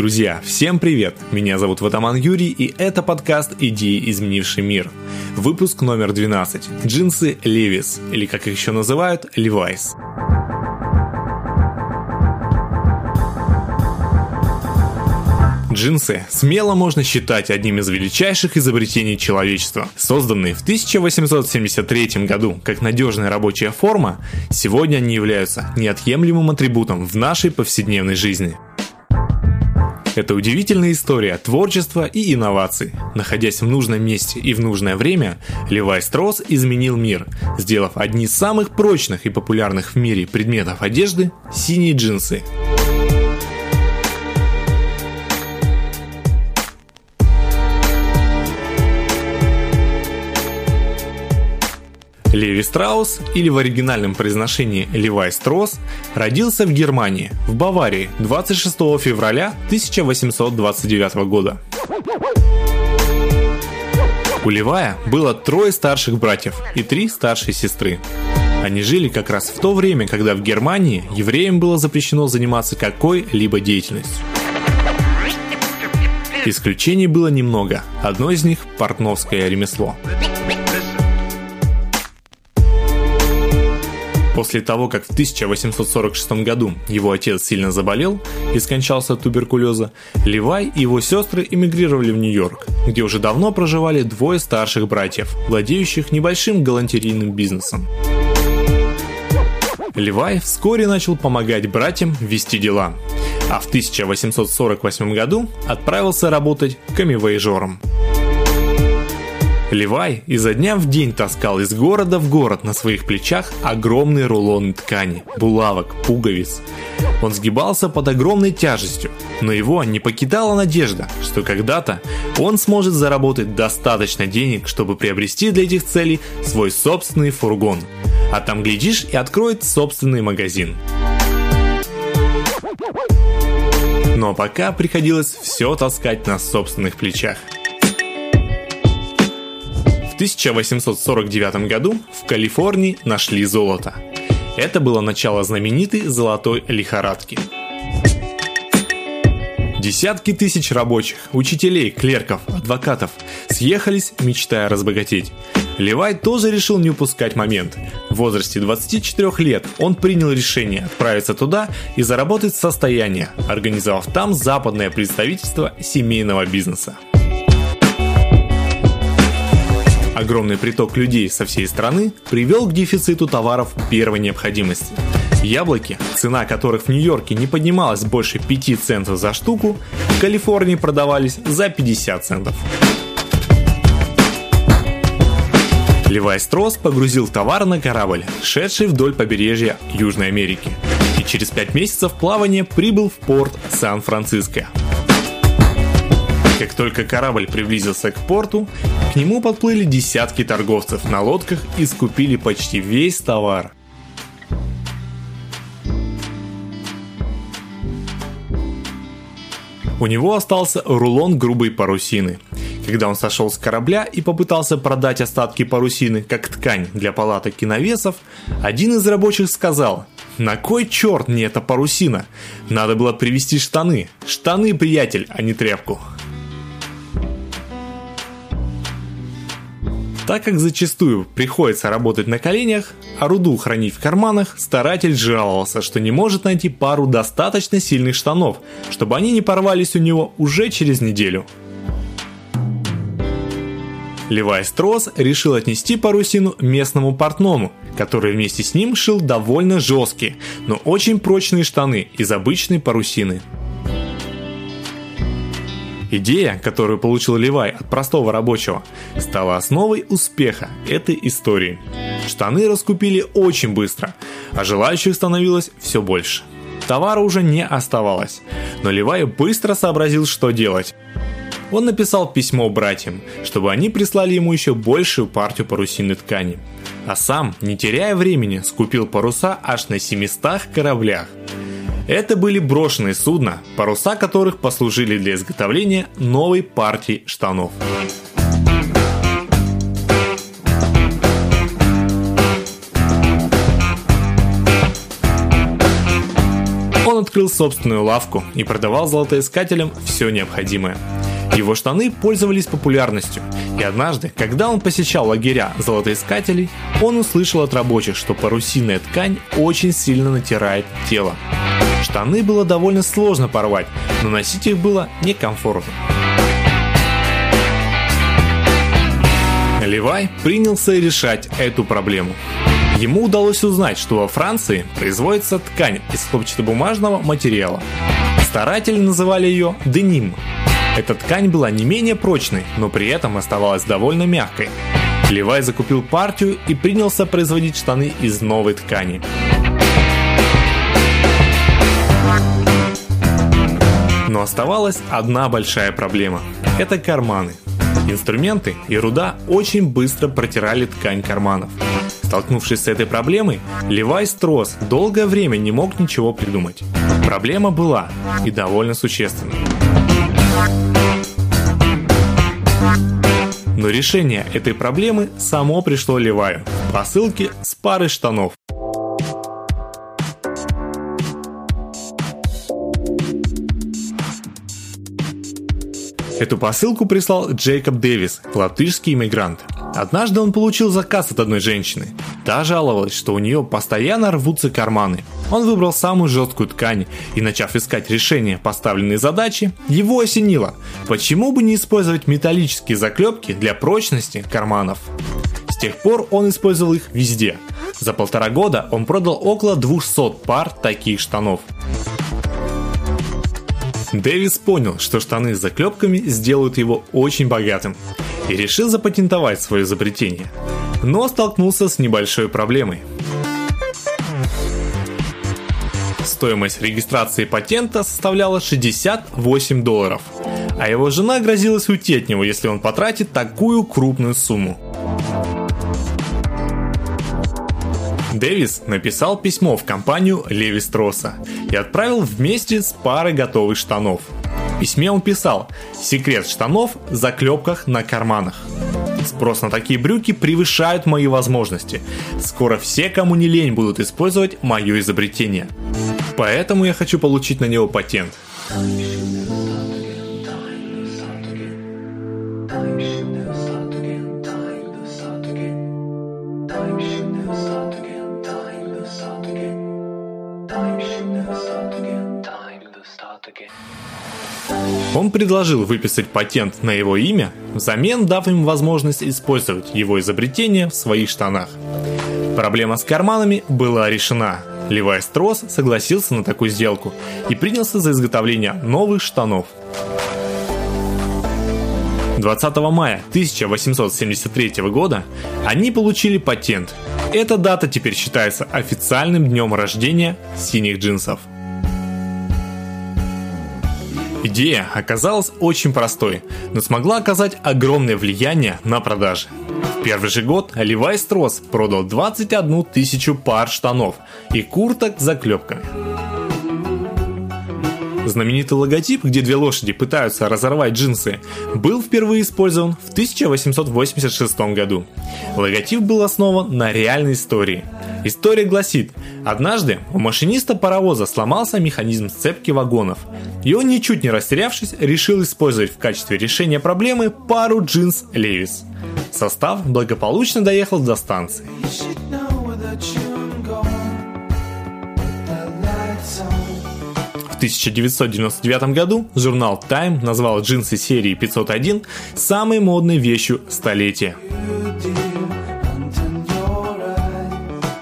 Друзья, всем привет! Меня зовут Ватаман Юрий, и это подкаст «Идеи, изменивший мир». Выпуск номер 12. Джинсы Levi's, или как их еще называют, Levi's. Джинсы смело можно считать одним из величайших изобретений человечества. Созданные в 1873 году как надежная рабочая форма, сегодня они являются неотъемлемым атрибутом в нашей повседневной жизни. Это удивительная история творчества и инноваций. Находясь в нужном месте и в нужное время, Левай Стросс изменил мир, сделав одни из самых прочных и популярных в мире предметов одежды – синие джинсы. Леви Страус, или в оригинальном произношении Левай Стросс, родился в Германии, в Баварии, 26 февраля 1829 года. У Левая было трое старших братьев и три старшие сестры. Они жили как раз в то время, когда в Германии евреям было запрещено заниматься какой-либо деятельностью. Исключений было немного. Одно из них – портновское ремесло. После того, как в 1846 году его отец сильно заболел и скончался от туберкулеза, Левай и его сестры эмигрировали в Нью-Йорк, где уже давно проживали двое старших братьев, владеющих небольшим галантерейным бизнесом. Левай вскоре начал помогать братьям вести дела, а в 1848 году отправился работать камевоежором. Левай изо дня в день таскал из города в город на своих плечах огромные рулоны ткани, булавок, пуговиц. Он сгибался под огромной тяжестью, но его не покидала надежда, что когда-то он сможет заработать достаточно денег, чтобы приобрести для этих целей свой собственный фургон. А там, глядишь, и откроет собственный магазин. Но пока приходилось все таскать на собственных плечах – 1849 году в Калифорнии нашли золото. Это было начало знаменитой золотой лихорадки. Десятки тысяч рабочих, учителей, клерков, адвокатов съехались, мечтая разбогатеть. Левай тоже решил не упускать момент. В возрасте 24 лет он принял решение отправиться туда и заработать состояние, организовав там западное представительство семейного бизнеса. Огромный приток людей со всей страны привел к дефициту товаров первой необходимости. Яблоки, цена которых в Нью-Йорке не поднималась больше 5 центов за штуку, в Калифорнии продавались за 50 центов. Левай Строс погрузил товар на корабль, шедший вдоль побережья Южной Америки, и через 5 месяцев плавания прибыл в порт Сан-Франциско. Как только корабль приблизился к порту, к нему подплыли десятки торговцев на лодках и скупили почти весь товар. У него остался рулон грубой парусины. Когда он сошел с корабля и попытался продать остатки парусины как ткань для палаток и навесов, один из рабочих сказал «На кой черт мне эта парусина? Надо было привезти штаны. Штаны, приятель, а не тряпку». Так как зачастую приходится работать на коленях, а руду хранить в карманах, старатель жаловался, что не может найти пару достаточно сильных штанов, чтобы они не порвались у него уже через неделю. Левай Строс решил отнести парусину местному портному, который вместе с ним шил довольно жесткие, но очень прочные штаны из обычной парусины – Идея, которую получил Левай от простого рабочего, стала основой успеха этой истории. Штаны раскупили очень быстро, а желающих становилось все больше. Товара уже не оставалось, но Левай быстро сообразил, что делать. Он написал письмо братьям, чтобы они прислали ему еще большую партию парусинной ткани. А сам, не теряя времени, скупил паруса аж на 700 кораблях. Это были брошенные судна, паруса которых послужили для изготовления новой партии штанов. Он открыл собственную лавку и продавал золотоискателям все необходимое. Его штаны пользовались популярностью, и однажды, когда он посещал лагеря золотоискателей, он услышал от рабочих, что парусиная ткань очень сильно натирает тело. Штаны было довольно сложно порвать, но носить их было некомфортно. Левай принялся решать эту проблему. Ему удалось узнать, что во Франции производится ткань из хлопчатобумажного материала. Старатели называли ее деним. Эта ткань была не менее прочной, но при этом оставалась довольно мягкой. Левай закупил партию и принялся производить штаны из новой ткани. Но оставалась одна большая проблема. Это карманы. Инструменты и руда очень быстро протирали ткань карманов. Столкнувшись с этой проблемой, Левай Строс долгое время не мог ничего придумать. Проблема была и довольно существенной. Но решение этой проблемы само пришло Леваю в посылке с парой штанов. Эту посылку прислал Джейкоб Дэвис, латышский иммигрант. Однажды он получил заказ от одной женщины. Та жаловалась, что у нее постоянно рвутся карманы. Он выбрал самую жесткую ткань и, начав искать решение поставленной задачи, его осенило. Почему бы не использовать металлические заклепки для прочности карманов? С тех пор он использовал их везде. За полтора года он продал около 200 пар таких штанов. Дэвис понял, что штаны с заклепками сделают его очень богатым и решил запатентовать свое изобретение. Но столкнулся с небольшой проблемой. Стоимость регистрации патента составляла 68 долларов, а его жена грозилась уйти от него, если он потратит такую крупную сумму. Дэвис написал письмо в компанию Леви Стросса и отправил вместе с парой готовых штанов. В письме он писал «Секрет штанов заклепках на карманах». Спрос на такие брюки превышают мои возможности. Скоро все, кому не лень, будут использовать мое изобретение. Поэтому я хочу получить на него патент. Он предложил выписать патент на его имя, взамен дав им возможность использовать его изобретение в своих штанах. Проблема с карманами была решена. Левай Строс согласился на такую сделку и принялся за изготовление новых штанов. 20 мая 1873 года они получили патент. Эта дата теперь считается официальным днем рождения синих джинсов. Идея оказалась очень простой, но смогла оказать огромное влияние на продажи. В первый же год Levi Strauss продал 21 тысячу пар штанов и курток с заклепками. Знаменитый логотип, где две лошади пытаются разорвать джинсы, был впервые использован в 1886 году. Логотип был основан на реальной истории. История гласит, однажды у машиниста паровоза сломался механизм сцепки вагонов, и он, ничуть не растерявшись, решил использовать в качестве решения проблемы пару джинс Левис. Состав благополучно доехал до станции. 1999 году журнал Time назвал джинсы серии 501 самой модной вещью столетия.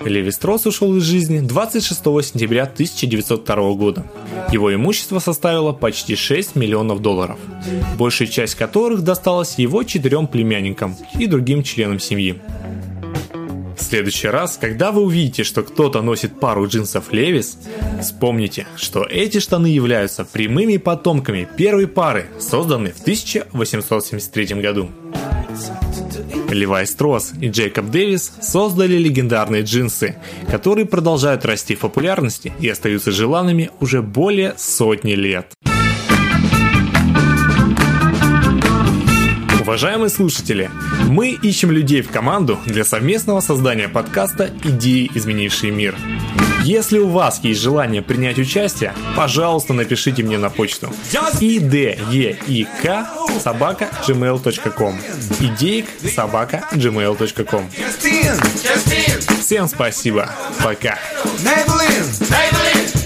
Леви Стросс ушел из жизни 26 сентября 1902 года. Его имущество составило почти 6 миллионов долларов, большая часть которых досталась его четырем племянникам и другим членам семьи. В следующий раз, когда вы увидите, что кто-то носит пару джинсов Левис, вспомните, что эти штаны являются прямыми потомками первой пары, созданной в 1873 году. Левай Стросс и Джейкоб Дэвис создали легендарные джинсы, которые продолжают расти в популярности и остаются желанными уже более сотни лет. Уважаемые слушатели, мы ищем людей в команду для совместного создания подкаста «Идеи, изменившие мир». Если у вас есть желание принять участие, пожалуйста, напишите мне на почту ideik собака gmail.com идеик собака gmail.com Всем спасибо. Пока. Maybelline. Maybelline.